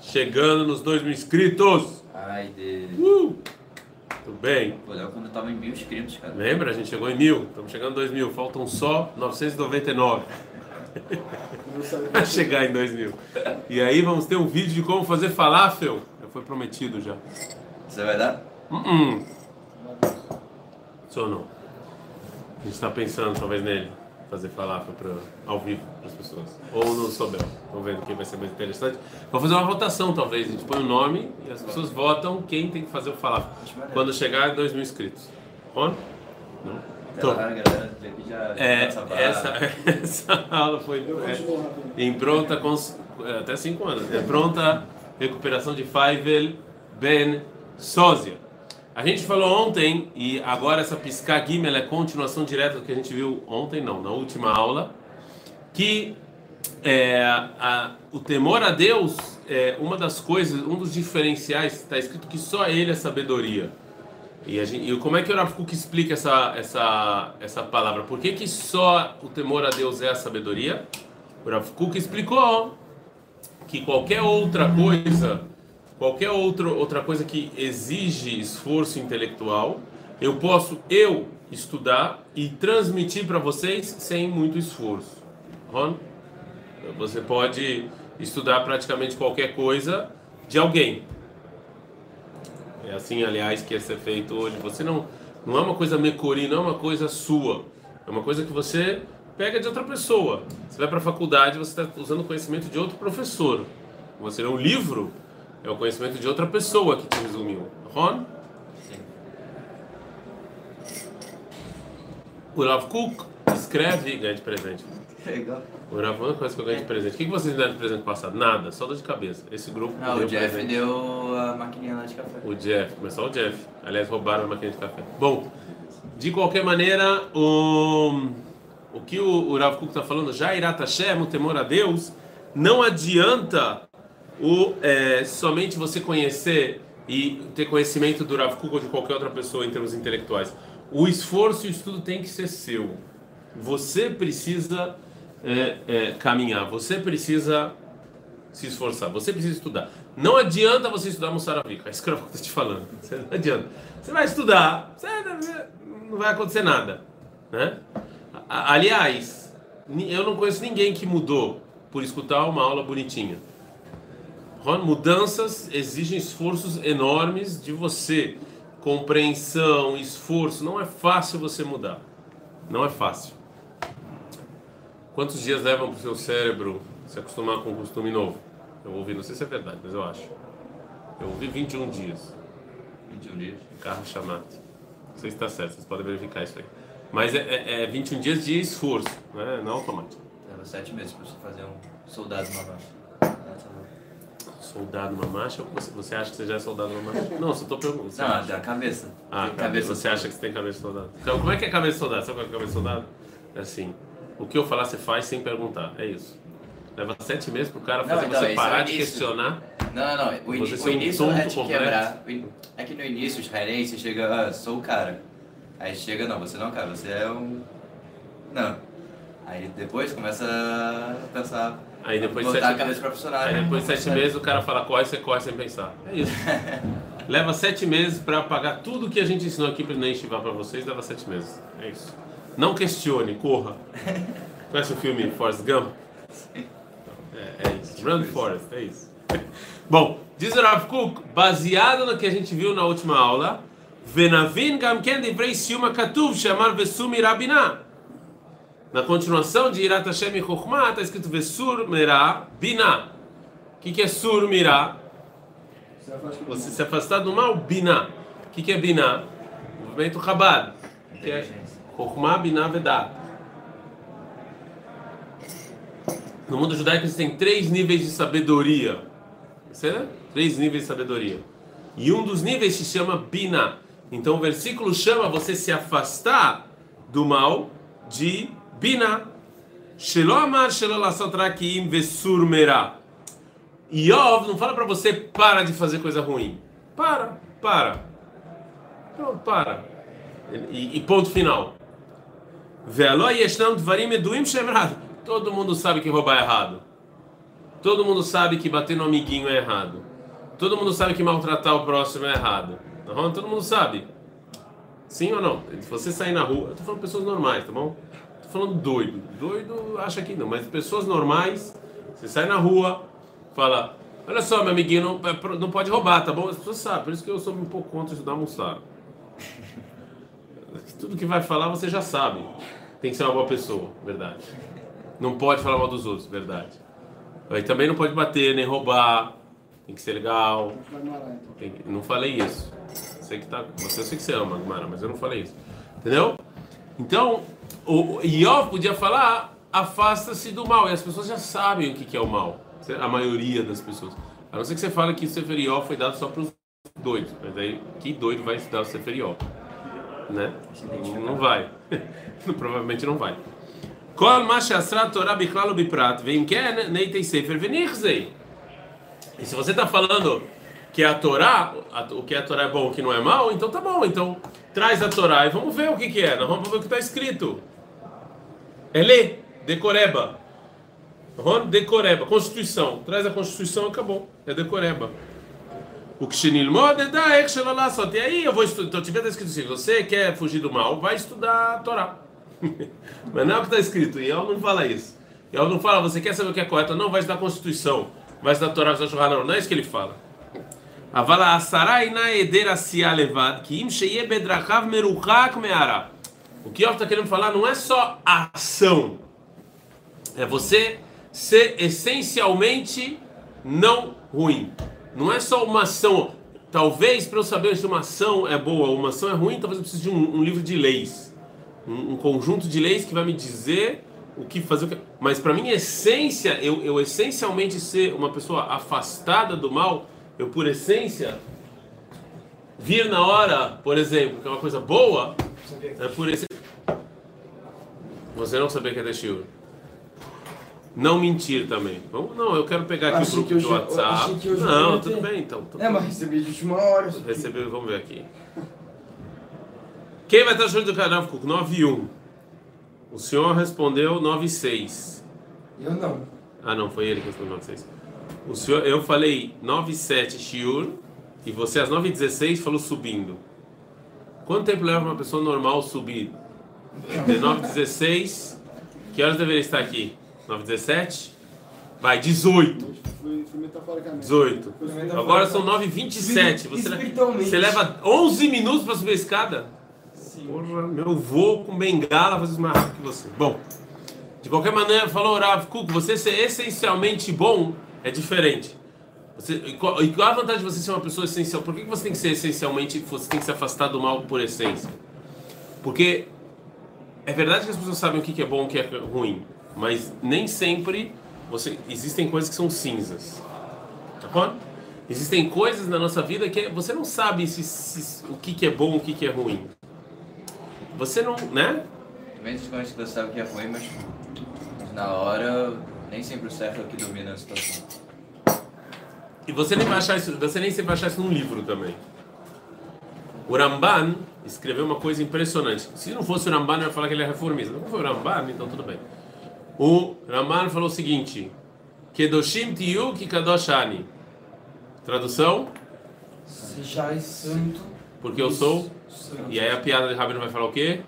chegando nos 2 mil inscritos. Ai, de... Uh! Tudo bem? Léo, quando eu tava em mil inscritos, cara. Lembra? A gente chegou em mil. Estamos chegando em 2 mil. Faltam só 999 para chegar em 2 mil. E aí vamos ter um vídeo de como fazer falafel. Já foi prometido já. Você vai dar? Uh -uh. Só não. A gente está pensando talvez nele fazer falafel pra, ao vivo para as pessoas. Ou no Sobel. Estão vendo quem vai ser mais interessante. Vamos fazer uma votação talvez. A gente põe o nome e as pessoas votam quem tem que fazer o falafel. Quando chegar a 2 mil inscritos. On? Não? Então, É, essa, essa, aula foi é, em pronta cons- é, até 5 anos. É pronta recuperação de Faivel Ben Sósia. A gente falou ontem e agora essa piscar Gimel é continuação direta do que a gente viu ontem, não, na última aula, que é, a- o temor a Deus é uma das coisas, um dos diferenciais, está escrito que só ele é sabedoria. E, gente, e como é que o Rav Kuk explica essa, essa, essa palavra? Por que, que só o temor a Deus é a sabedoria? O Rav Kuk explicou que qualquer outra coisa, qualquer outro, outra coisa que exige esforço intelectual, eu posso eu estudar e transmitir para vocês sem muito esforço. Ron? Você pode estudar praticamente qualquer coisa de alguém. É assim, aliás, que ia ser feito hoje. Você não, não é uma coisa mecori, não é uma coisa sua. É uma coisa que você pega de outra pessoa. Você vai para a faculdade, você está usando o conhecimento de outro professor. Você lê um livro, é o conhecimento de outra pessoa que te resumiu. Ron? O Rav Kuk escreve e ganha de presente. Legal. O Rav, uma coisa que eu ganhei de presente. O que vocês deram de presente passado? Nada, só dor de cabeça. Esse grupo Não, deu o Jeff presente. deu a maquininha lá de café. O Jeff, mas só o Jeff. Aliás, roubaram a máquina de café. Bom, de qualquer maneira, o, o que o, o Rav Kuk está falando, já Irat Hashem, o temor a Deus, não adianta o, é, somente você conhecer e ter conhecimento do Rav Kuk ou de qualquer outra pessoa em termos intelectuais. O esforço e o estudo tem que ser seu. Você precisa é, é, caminhar, você precisa se esforçar, você precisa estudar. Não adianta você estudar Mussaravika, é isso que eu estou te falando. Não adianta. Você vai estudar, você não vai acontecer nada. Né? Aliás, eu não conheço ninguém que mudou por escutar uma aula bonitinha. Mudanças exigem esforços enormes de você. Compreensão, esforço. Não é fácil você mudar. Não é fácil. Quantos dias levam para o seu cérebro se acostumar com um costume novo? Eu ouvi, não sei se é verdade, mas eu acho. Eu ouvi 21 dias. 21 dias. Carro chamado. Não sei se está certo, vocês podem verificar isso aí. Mas é, é, é 21 dias de esforço, né? não automático. Leva sete meses pra você fazer um soldado marcha. Soldado uma marcha? Ou você, você acha que você já é soldado uma marcha? Não, só estou perguntando. Não, acha? da cabeça. Ah, Tem cabeça. Você acha que você tem cabeça de soldado? Então, como é que é cabeça de soldado? Sabe qual é cabeça de soldado? É assim: o que eu falar, você faz sem perguntar. É isso. Leva sete meses pro cara Não, fazer então, você é parar o de questionar. Não, não, o, Você o início é completo. quebrar. In- É que no início, os israelenses chega, ah, sou o cara. Aí chega, não, você não é o cara, você é um. Não. Aí depois começa a pensar. Aí depois de sete- funcionar. Aí depois de sete meses o cara fala corre, você corre sem pensar. É isso. leva sete meses para pagar tudo que a gente ensinou aqui na Yeshiva para vocês, leva sete meses. É isso. Não questione, corra. Conhece o filme Forrest Gump? É, é isso. Run Forrest, é isso. Bom, diz o Rav Kuk, baseado no que a gente viu na última aula, Venavin gam ken divrei siuma katuv shamar vesumi rabina. Na continuação de Irat Hashem e Chokhmah, está escrito Vesur Merah Binah. O que, que é Sur Mirah? Você se afastar do mal, Binah. O que, que é Binah? Movimento Chabad. Que é. Chokhmah, Binah, Vedat. No mundo judaico existem três níveis de sabedoria. Certo? Três níveis de sabedoria. E um dos níveis se chama Binah. Então o versículo chama você se afastar do mal de Binah. Shelo amar shelo lasot rakim vesur merah. Iov não fala para você para de fazer coisa ruim. Para, para. Pronto, para. E, e ponto final. Ve'alo yeshnam dvarim eduim shem rad. Todo mundo sabe que roubar é errado. Todo mundo sabe que bater no amiguinho é errado. Todo mundo sabe que maltratar o próximo é errado. Todo mundo sabe. Sim ou não? Se você sair na rua, eu tô falando pessoas normais, tá bom? Falando doido. Doido acha que não, mas pessoas normais, você sai na rua, fala, olha só, meu amiguinho, não, é não pode roubar, tá bom? As pessoas sabem, por isso que eu sou um pouco contra estudar Mussar. Tudo que vai falar você já sabe. Tem que ser uma boa pessoa, verdade. Não pode falar mal dos outros, verdade. Aí também não pode bater, nem roubar. Tem que ser legal. Tem, não falei isso. Sei que tá, você eu sei que você ama, Gumara, mas eu não falei isso. Entendeu? Então, o Iov podia falar, afasta-se do mal. E as pessoas já sabem o que é o mal. A maioria das pessoas. A não ser que você fale que o Sefer Iov foi dado só para os doidos. Mas aí, que doido vai estudar o Sefer Iov? Né? Não vai. Provavelmente não vai. Kol Torah biprat, vem ken neitei sefer. E se você está falando que a Torá, o que a Torá é bom, o que não é mal, então tá bom. Então traz a Torá e vamos ver o que, que é. Nós vamos ver o que está escrito. Ele, decoreba. Decoreba, Constituição. Traz a Constituição acabou. É decoreba. O que Shinilmod é da Ekshelalasot. E aí eu vou estudar. Então tiver escrito assim: você quer fugir do mal, vai estudar a Torá. Mas não é o que está escrito. E ela não fala isso. E ela não fala, você quer saber o que é correto? Não, vai estudar a Constituição. Vai estudar a Torá, vai estudar a Não, não é isso que ele fala. Avala asara ina eder asia levad, que. O que está querendo falar não é só ação. É você ser essencialmente não ruim. Não é só uma ação. Talvez para eu saber se uma ação é boa ou uma ação é ruim, talvez eu precise de um, um livro de leis. Um, um, conjunto de leis que vai me dizer o que fazer. O que... Mas para mim, essência, eu, eu essencialmente ser uma pessoa afastada do mal eu por essência vir na hora, por exemplo, que é uma coisa boa, é por esse você não saber que é Teshiur. Não mentir também. Vamos, não, eu quero pegar aqui o grupo do WhatsApp. não, tudo bem então. Tudo é, mas recebi de última hora. Recebi, vamos ver aqui. Quem vai estar junto do canal Kuk? 9 e 1. O senhor respondeu 9 e 6. Eu não. Ah, não, foi ele que respondeu 9 e 6. O senhor, eu falei 9 7 shiur e você às 9 16 falou subindo. Quanto tempo leva uma pessoa normal subir? De 9 16, que horas deveria estar aqui? 9 17? Vai, 18. 18. Agora são 9 27. Você, você leva 11 minutos para subir a escada? Porra, meu voo com bengala faz mais rápido que você. Bom, de qualquer maneira, falou Rav Kuk, você ser essencialmente bom é diferente. Você, e, qual, e qual a vantagem de você ser uma pessoa essencial? Por que você tem que ser essencialmente, você tem que se afastar do mal por essência? Porque é verdade que as pessoas sabem o que é bom e o que é ruim, mas nem sempre você, existem coisas que são cinzas. Tá bom? Existem coisas na nossa vida que você não sabe se, se, o que, que é bom o que, que é ruim. Você não, né? Tem coisas que você sabe o que é ruim, mas na hora nem sempre o certo é o que domina a situação. E você nem vai achar isso, você nem sempre vai achar isso num livro também. O Ramban escreveu uma coisa impressionante. Se não fosse o Ramban, eu ia falar que ele é reformista. Não foi o Ramban, então tudo bem. O Ramban falou o seguinte: Kedoshim tiyu ki kadoshani. Tradução? Sejais santo. Porque eu sou. E aí a piada de Rabino vai falar o quê?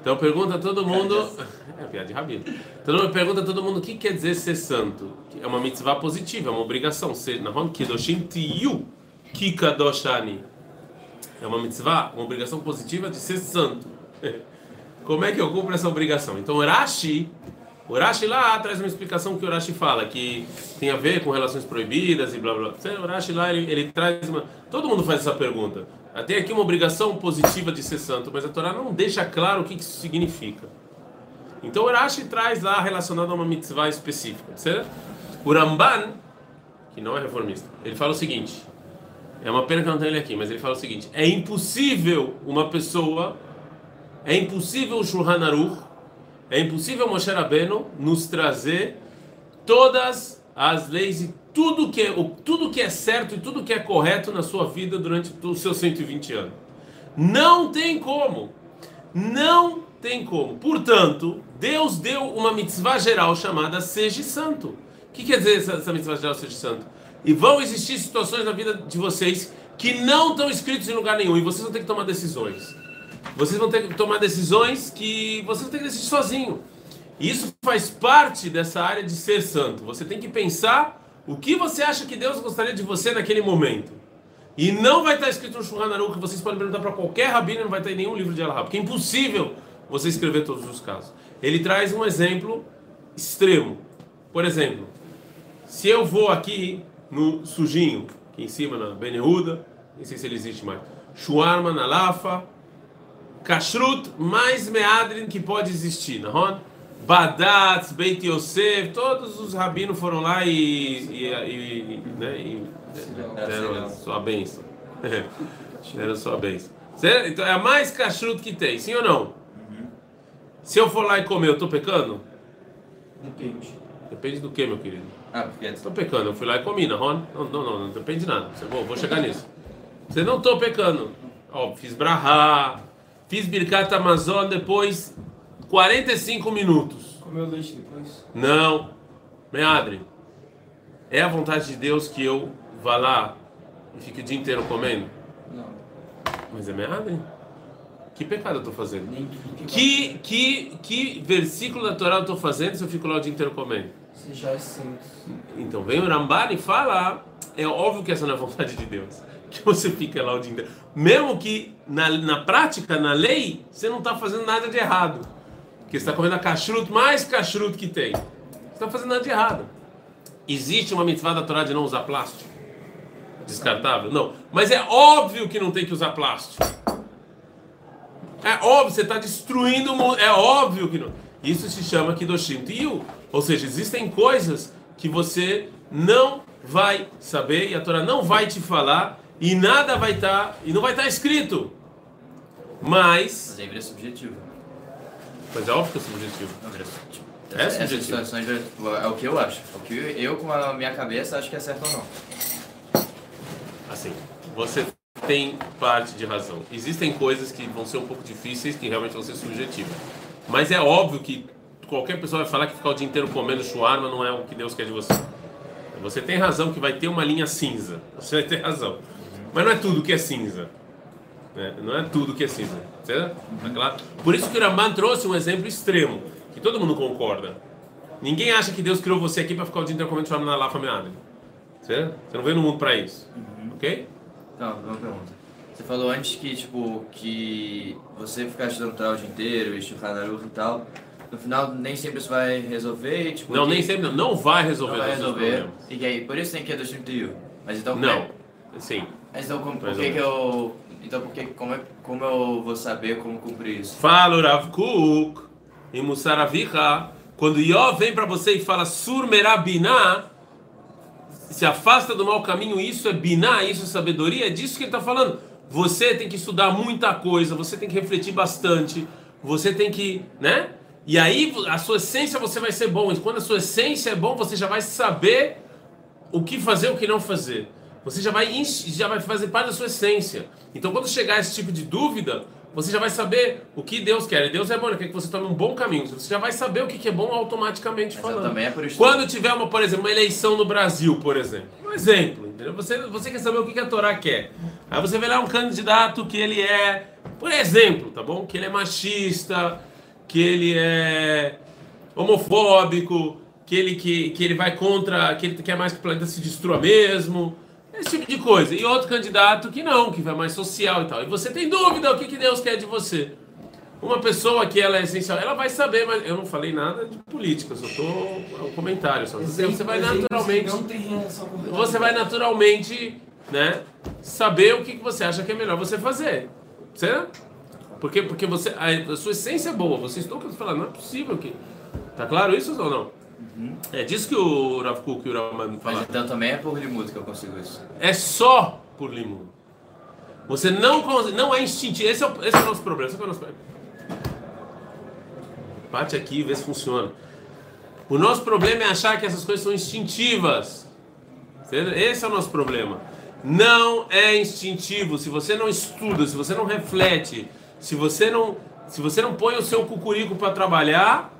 Então pergunta todo mundo. É piada de rabino. Todo mundo pergunta todo mundo o que quer dizer ser santo. É uma mitzvah positiva, é uma obrigação. Ser Nahon Kedoshim Tiyu Kikadoshani. É uma mitzvah, uma obrigação positiva de ser santo. Como é que eu cumpro essa obrigação? Então Rashi, o Rashi lá traz uma explicação que o Rashi fala, que tem a ver com relações proibidas e blá blá. O Rashi lá ele, ele traz uma. Todo mundo faz essa pergunta. Tem aqui uma obrigação positiva de ser santo, mas a Torá não deixa claro o que isso significa. Então o Rashi traz lá relacionado a uma mitzvah específica. Certo? O Ramban, que não é reformista, ele fala o seguinte: é uma pena que não tem ele aqui, mas ele fala o seguinte: é impossível uma pessoa, é impossível o Shulhan Aruch, é impossível Moshe Rabbeinu nos trazer todas as leis e tudo que é, tudo que é certo e tudo que é correto na sua vida durante os seus 120 anos. Não tem como. Não tem como. Portanto, Deus deu uma mitzvah geral chamada Seja Santo. O que quer dizer essa, essa mitzvah geral Seja Santo? E vão existir situações na vida de vocês que não estão escritos em lugar nenhum e vocês vão ter que tomar decisões. Vocês vão ter que tomar decisões que vocês vão ter que decidir sozinho. E isso faz parte dessa área de ser santo. Você tem que pensar o que você acha que Deus gostaria de você naquele momento. E não vai estar escrito no Shulchan Aruch, que vocês podem perguntar para qualquer rabino, não vai ter nenhum livro de Allah, porque é impossível você escrever todos os casos. Ele traz um exemplo extremo. Por exemplo, se eu vou aqui no sujinho, aqui em cima na Benehuda, nem sei se ele existe mais, Shuarma na Lafa, Kashrut mais Meadrin que pode existir, não Badatz, Beit Yosef, todos os rabinos foram lá e, e, e, né, e deram sua bênção. deram sua bênção. Então é a mais kashrut que tem, sim ou não? Se eu for lá e comer, eu estou pecando? Depende. Depende do que, meu querido? Ah, porque Estou pecando, eu fui lá e comi, não, Ron? Não, não, não, não depende de nada. Vou, vou chegar nisso. Você não estou pecando. Ó, fiz brahá, fiz birkat Amazon depois 45 minutos. Comeu leite depois? Não. Meadre. É a vontade de Deus que eu vá lá e fique o dia inteiro comendo? Não. Mas é meadre? Que pecado eu estou fazendo? Que Que, que, versículo da Torá eu estou fazendo se eu fico lá o dia inteiro comendo? Você já é santo. Então vem o Ramban e fala, é óbvio que essa não é a vontade de Deus, que você fica lá o dia inteiro. Mesmo que na, na prática, na lei, você não está fazendo nada de errado. Porque você está comendo a kashrut mais kashrut que tem. Você está fazendo nada de errado. Existe uma mitzvah da Torá de não usar plástico? Descartável? Não. Mas é óbvio que não tem que usar plástico. É óbvio, você está destruindo o mundo. É óbvio que não. Isso se chama Kidoshim Tiu. Ou seja, existem coisas que você não vai saber e a Torá não vai te falar e nada vai estar e não vai estar escrito. Mas, Mas aí vira subjetivo. Mas é óbvio que é subjetivo. É subjetivo. tipo, é o que eu acho. É o que eu, com a minha cabeça, acho que é certo ou não. Assim, você tem parte de razão. Existem coisas que vão ser um pouco difíceis, que realmente vão ser subjetivas. Mas é óbvio que qualquer pessoa vai falar que ficar o dia inteiro comendo shawarma não é o que Deus quer de você. Você tem razão que vai ter uma linha cinza. Você vai ter razão. Mas não é tudo que é cinza. Né? Não é tudo que é cinza. Certo? Tá claro? Por isso que o Ramban trouxe um exemplo extremo, que todo mundo concorda. Ninguém acha que Deus criou você aqui para ficar o dia inteiro comendo shawarma na lafa meada. Certo? Você não veio no mundo para isso. Ok? Não, uma pergunta. Você falou antes que, tipo, que você ficar estudando Torá o dia inteiro, estudar Naruto e tal, no final nem sempre isso vai resolver, tipo... Não, nem sempre não. Não vai resolver Não vai resolver. E aí, por isso tem que do Trio. Mas então... Não. é- Sim. Mas então, como, por que que eu... Então, por que, como, é, como eu vou saber como cumprir isso? Fala Rav Kuk em Musar Avicha, quando Ió vem para você e fala Sur Merabinah, se afasta do mau caminho, isso é biná, isso é sabedoria, é disso que ele está falando. Você tem que estudar muita coisa, você tem que refletir bastante, você tem que, né? E aí a sua essência você vai ser bom. E quando a sua essência é bom, você já vai saber o que fazer, o que não fazer. Você já vai já vai fazer parte da sua essência. Então quando chegar esse tipo de dúvida, você já vai saber o que Deus quer. E Deus é bom, ele quer que você tome um bom caminho. Você já vai saber o que é bom automaticamente Mas falando. também é por isso. Quando tiver uma, por exemplo, uma eleição no Brasil, por exemplo. Um exemplo, entendeu? Você, você quer saber o que que a Torá quer. Aí você vê lá um candidato que ele é, por exemplo, tá bom? Que ele é machista, que ele é homofóbico, que ele, que, que ele vai contra, que ele quer mais que o planeta se destrua mesmo. Esse tipo de coisa. E outro candidato que não, que vai mais social e tal. E você tem dúvida o que, que Deus quer de você. Uma pessoa que ela é essencial, ela vai saber, mas eu não falei nada de política, só tô é um comentário, só. Você, você vai naturalmente, você vai naturalmente, né, saber o que, que você acha que é melhor você fazer, certo? Porque porque você a, a sua essência é boa, vocês estão falando, não é possível que, tá claro isso ou não? É disso que o Rav Kuk e o Raman Mas falaram. então também é por limudo que eu consigo isso. É só por limão. Você não cons- não é instintivo. Esse é o, esse é o nosso problema. Esse é o nosso problema. Bate aqui e vê se funciona. O nosso problema é achar que essas coisas são instintivas. Esse é o nosso problema. Não é instintivo. Se você não estuda, se você não reflete, se você não se você não põe o seu cucurico para trabalhar,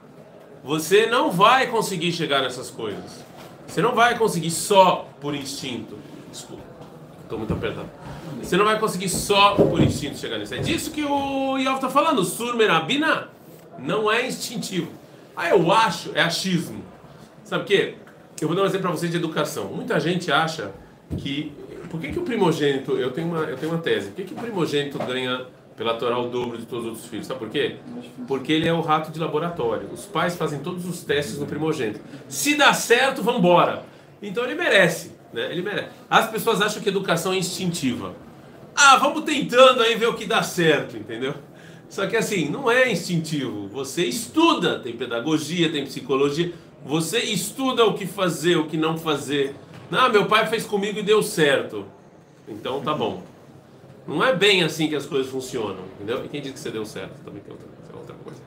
você não vai conseguir chegar nessas coisas. Você não vai conseguir só por instinto. Desculpa, estou muito apertado. Você não vai conseguir só por instinto chegar nisso. É disso que o Yov está falando. Surmerabina não é instintivo. Ah, eu acho, é achismo. Sabe o quê? Eu vou dar um exemplo para vocês de educação. Muita gente acha que. Por que, que o primogênito. Eu tenho uma, eu tenho uma tese. Por que, que o primogênito ganha pela Torá o dobro de todos os outros filhos? Sabe por quê? Porque ele é o rato de laboratório. Os pais fazem todos os testes no primogênito. Se dá certo, vamos embora. Então ele merece. Né? Ele merece. As pessoas acham que educação é instintiva. Ah, vamos tentando aí ver o que dá certo, entendeu? Só que assim, não é instintivo. Você estuda, tem pedagogia, tem psicologia. Você estuda o que fazer, o que não fazer. Ah, meu pai fez comigo e deu certo. Então tá bom. Não é bem assim que as coisas funcionam, entendeu? E quem disse que você deu certo também tem outra, outra coisa.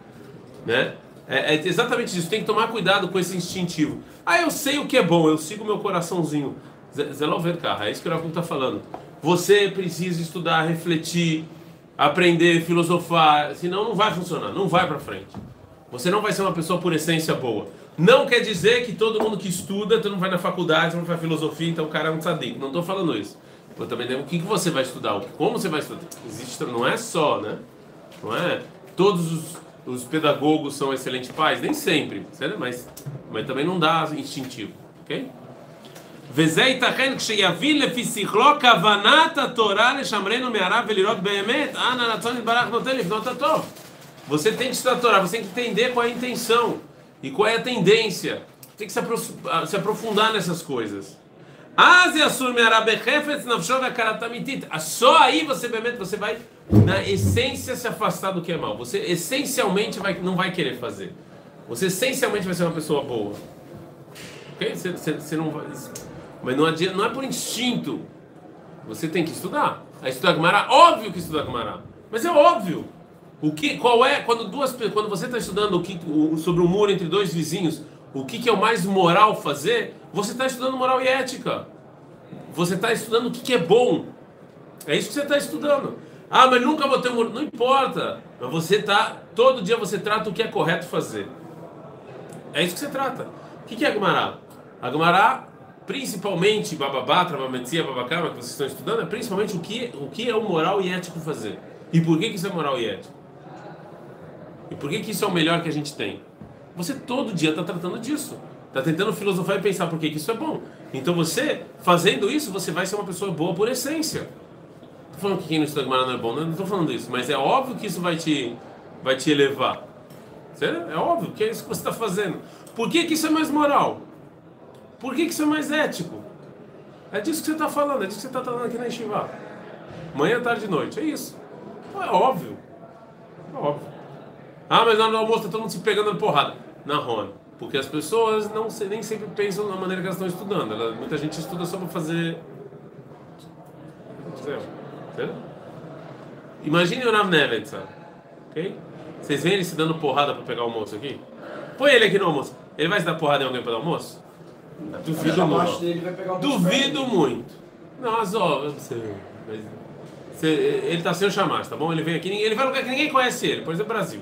Né? É, é, exatamente isso. Tem que tomar cuidado com esse instintivo. Ah, eu sei o que é bom, eu sigo meu coraçãozinho. Zé Lovercar, é isso que o Rafa está falando. Você precisa estudar, refletir, aprender, filosofar, senão não vai funcionar, não vai para frente. Você não vai ser uma pessoa por essência boa. Não quer dizer que todo mundo que estuda, todo mundo vai na faculdade, todo mundo faz filosofia, então o cara é um tzadik. Não estou falando isso. Eu também o que, que você vai estudar, como você vai estudar. Existe, não é só, né? Não é? Todos os, os pedagogos são excelentes pais, nem sempre, certo? mas, mas também não dá instintivo, ok? וזה ייתכן כשיבין לפי שכלו כוונת התורה לשמרנו מהרע ולראות באמת, אנא רצון יתברך נותן לבנות הטוב. Você tem que estudar a Torá, você tem que entender qual é a intenção e qual é a tendência. Tem que se, se aprofundar nessas coisas. Só aí você, você vai, na essência, se afastar do que é mal. Você essencialmente vai, não vai querer fazer. Você essencialmente vai ser uma pessoa boa. Ok? Você, você, você não vai. Mas não, adianta, não é por instinto. Você tem que estudar. A estudar Gumará, óbvio que estudar Gumará. Mas é óbvio. O que, qual é, quando, duas, quando você está estudando o que, o, sobre o muro entre dois vizinhos, o que, que é o mais moral fazer, você está estudando moral e ética. Você está estudando o que, que é bom. É isso que você está estudando. Ah, mas nunca botei um. Não importa. Mas você está, todo dia você trata o que é correto fazer. É isso que você trata. O que, que é Gumará? A Gumará principalmente bababá, travametzia, babacama, que vocês estão estudando, é principalmente o que, o que é o moral e ético fazer. E por que, que isso é moral e ético? E por que, que isso é o melhor que a gente tem? Você todo dia está tratando disso. Está tentando filosofar e pensar por que, isso é bom. Então você, fazendo isso, você vai ser uma pessoa boa por essência. Estou falando que quem não estuda Gemara não é bom, não estou falando isso, mas é óbvio que isso vai te, vai te elevar. É óbvio que é isso que você está fazendo. Por que, que isso é mais moral? Por que, que isso é mais ético? É disso que você está falando, é disso que você está falando aqui na Yeshiva. Manhã, tarde e noite, é isso. Então, é óbvio. É óbvio. Ah, mas na hora do almoço está todo mundo se pegando na porrada. Na Rona. Porque as pessoas não nem sempre pensam na maneira que elas estão estudando. Ela, muita gente estuda só para fazer. Imagine o Rav Nevetz, ok? Vocês veem ele se dando porrada para pegar o almoço aqui? Põe ele aqui no almoço. Ele vai se dar porrada em alguém para dar almoço? Duvido muito. Duvido muito. Nossa, ó, você, você, ele está sem o chamar, tá bom? Ele vem aqui, ele vai lugar que ninguém conhece ele, por exemplo, Brasil.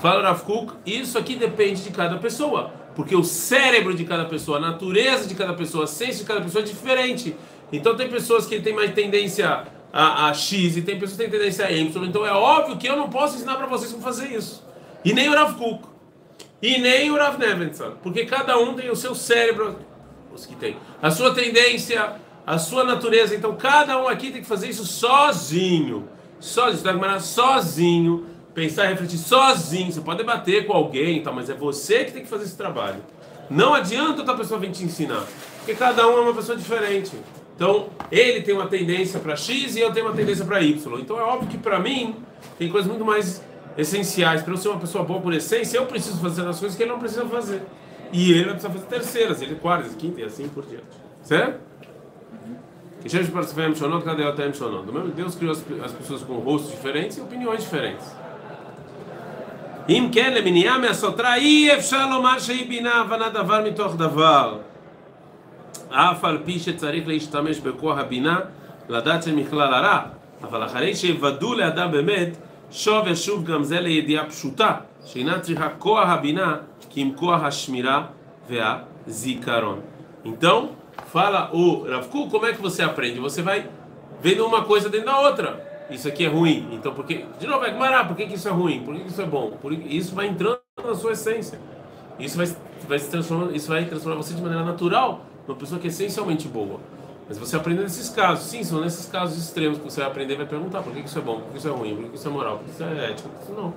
Fala Rav Kuk, isso aqui depende de cada pessoa, porque o cérebro de cada pessoa, a natureza de cada pessoa, a ciência de cada pessoa é diferente. Então tem pessoas que têm mais tendência a, a X e tem pessoas que têm tendência a Y. Então é óbvio que eu não posso ensinar para vocês como fazer isso. E nem o Rav Kuk. E nem o Rav Nevenson. Porque cada um tem o seu cérebro, os que tem, a sua tendência, a sua natureza. Então cada um aqui tem que fazer isso sozinho. Sozinho, sozinho. Pensar e refletir sozinho. Você pode debater com alguém, tá, mas é você que tem que fazer esse trabalho. Não adianta outra pessoa vir te ensinar. Porque cada um é uma pessoa diferente. Então, ele tem uma tendência para X e eu tenho uma tendência para Y. Então, é óbvio que para mim tem coisas muito mais essenciais. Para eu ser uma pessoa boa por essência, eu preciso fazer as coisas que ele não precisa fazer. E ele vai precisar fazer terceiras, ele quartas, quinta e assim por diante. Certo? Do mesmo Deus criou as pessoas com rostos diferentes e opiniões diferentes. אם כן, למניעה מהסותרה אי אפשר לומר שהיא בינה הבנת דבר מתוך דבר. אף על פי שצריך להשתמש בכוח הבינה לדעת של מכלל הרע, אבל אחרי שיוודאו לאדם באמת, שוב ושוב גם זה לידיעה פשוטה, שאינה צריכה כוח הבינה כי אם כוח השמירה והזיכרון. Então, fala o Rav Kuk, como é que você aprende? Você vai vendo uma coisa dentro da outra. Isso aqui é ruim. Então, por que? De novo, é Gmará, por que, que isso é ruim? Por que, que isso é bom? Por isso vai entrando na sua essência. Isso vai, vai se transformar, isso vai transformar você de maneira natural numa pessoa que é essencialmente boa. Mas você aprende nesses casos. Sim, são nesses casos extremos que você vai aprender e vai perguntar por que, que isso é bom, por que isso é ruim, por que isso é moral, por que isso é ético, por que isso não.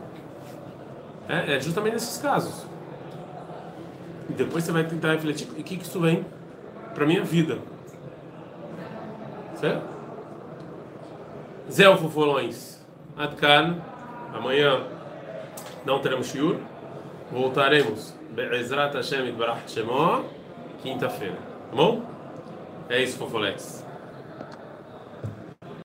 É, é justamente nesses casos. E depois você vai tentar refletir o que, que isso vem para minha vida. Certo? Zé Fofolões. Adkan. Amanhã não teremos shiur. Voltaremos. Be'ezrat Hashem Barach Shemó. Quinta-feira. Tá bom? É isso, Fofolex.